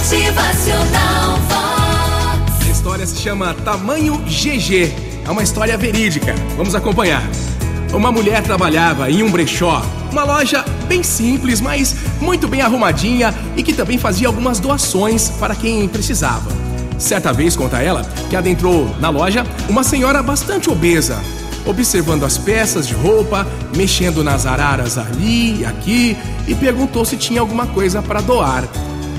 Motivacional Vox. A história se chama Tamanho GG. É uma história verídica. Vamos acompanhar. Uma mulher trabalhava em um brechó, uma loja bem simples, mas muito bem arrumadinha e que também fazia algumas doações para quem precisava. Certa vez, conta ela, que adentrou na loja uma senhora bastante obesa, observando as peças de roupa, mexendo nas araras ali e aqui e perguntou se tinha alguma coisa para doar.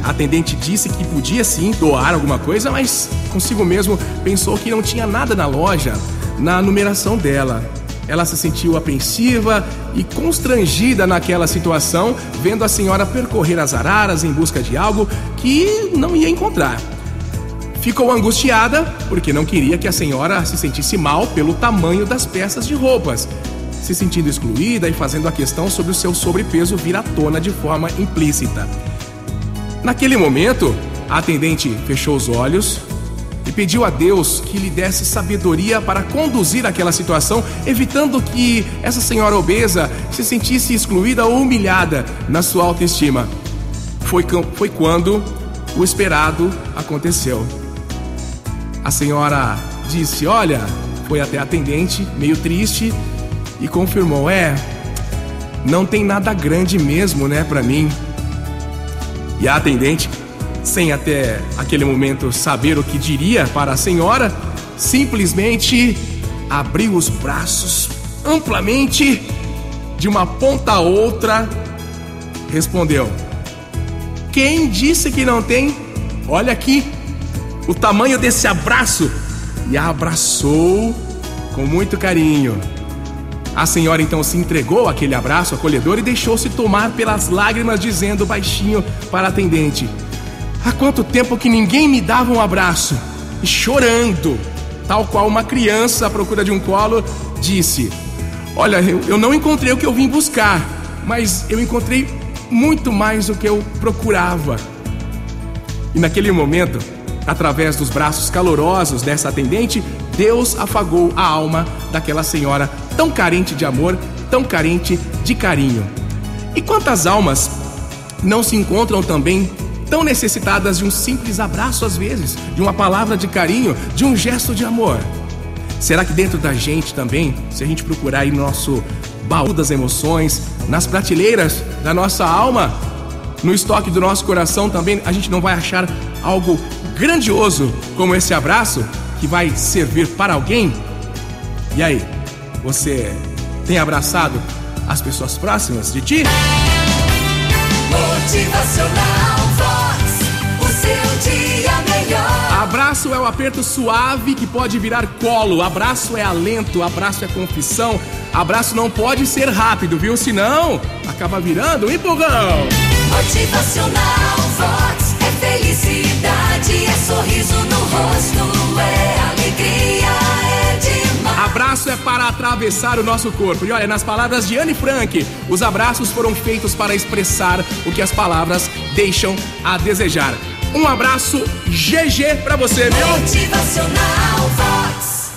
A atendente disse que podia sim doar alguma coisa, mas consigo mesmo pensou que não tinha nada na loja na numeração dela. Ela se sentiu apreensiva e constrangida naquela situação, vendo a senhora percorrer as araras em busca de algo que não ia encontrar. Ficou angustiada porque não queria que a senhora se sentisse mal pelo tamanho das peças de roupas, se sentindo excluída e fazendo a questão sobre o seu sobrepeso vir à tona de forma implícita. Naquele momento, a atendente fechou os olhos e pediu a Deus que lhe desse sabedoria para conduzir aquela situação, evitando que essa senhora obesa se sentisse excluída ou humilhada na sua autoestima. Foi, foi quando o esperado aconteceu. A senhora disse: Olha, foi até a atendente, meio triste, e confirmou: É, não tem nada grande mesmo, né, para mim. E a atendente, sem até aquele momento saber o que diria para a senhora, simplesmente abriu os braços amplamente, de uma ponta a outra, respondeu: Quem disse que não tem? Olha aqui o tamanho desse abraço e a abraçou com muito carinho. A senhora então se entregou àquele abraço acolhedor e deixou-se tomar pelas lágrimas, dizendo baixinho para a atendente: Há quanto tempo que ninguém me dava um abraço? E chorando, tal qual uma criança à procura de um colo, disse: Olha, eu, não encontrei o que eu vim buscar, mas eu encontrei muito mais do que eu procurava. E naquele momento, através dos braços calorosos dessa atendente, Deus afagou a alma daquela senhora tão carente de amor, tão carente de carinho. E quantas almas não se encontram também tão necessitadas de um simples abraço às vezes, de uma palavra de carinho, de um gesto de amor? Será que dentro da gente também, se a gente procurar aí no nosso baú das emoções, nas prateleiras da nossa alma, no estoque do nosso coração também, a gente não vai achar algo grandioso como esse abraço que vai servir para alguém? E aí, você tem abraçado as pessoas próximas de ti? Motivacional Vox, o seu dia melhor. Abraço é o aperto suave que pode virar colo. Abraço é alento, abraço é confissão. Abraço não pode ser rápido, viu? Senão acaba virando um empurrão. Motivacional atravessar o nosso corpo. E olha, nas palavras de Anne Frank, os abraços foram feitos para expressar o que as palavras deixam a desejar. Um abraço GG pra você, viu? Motivacional.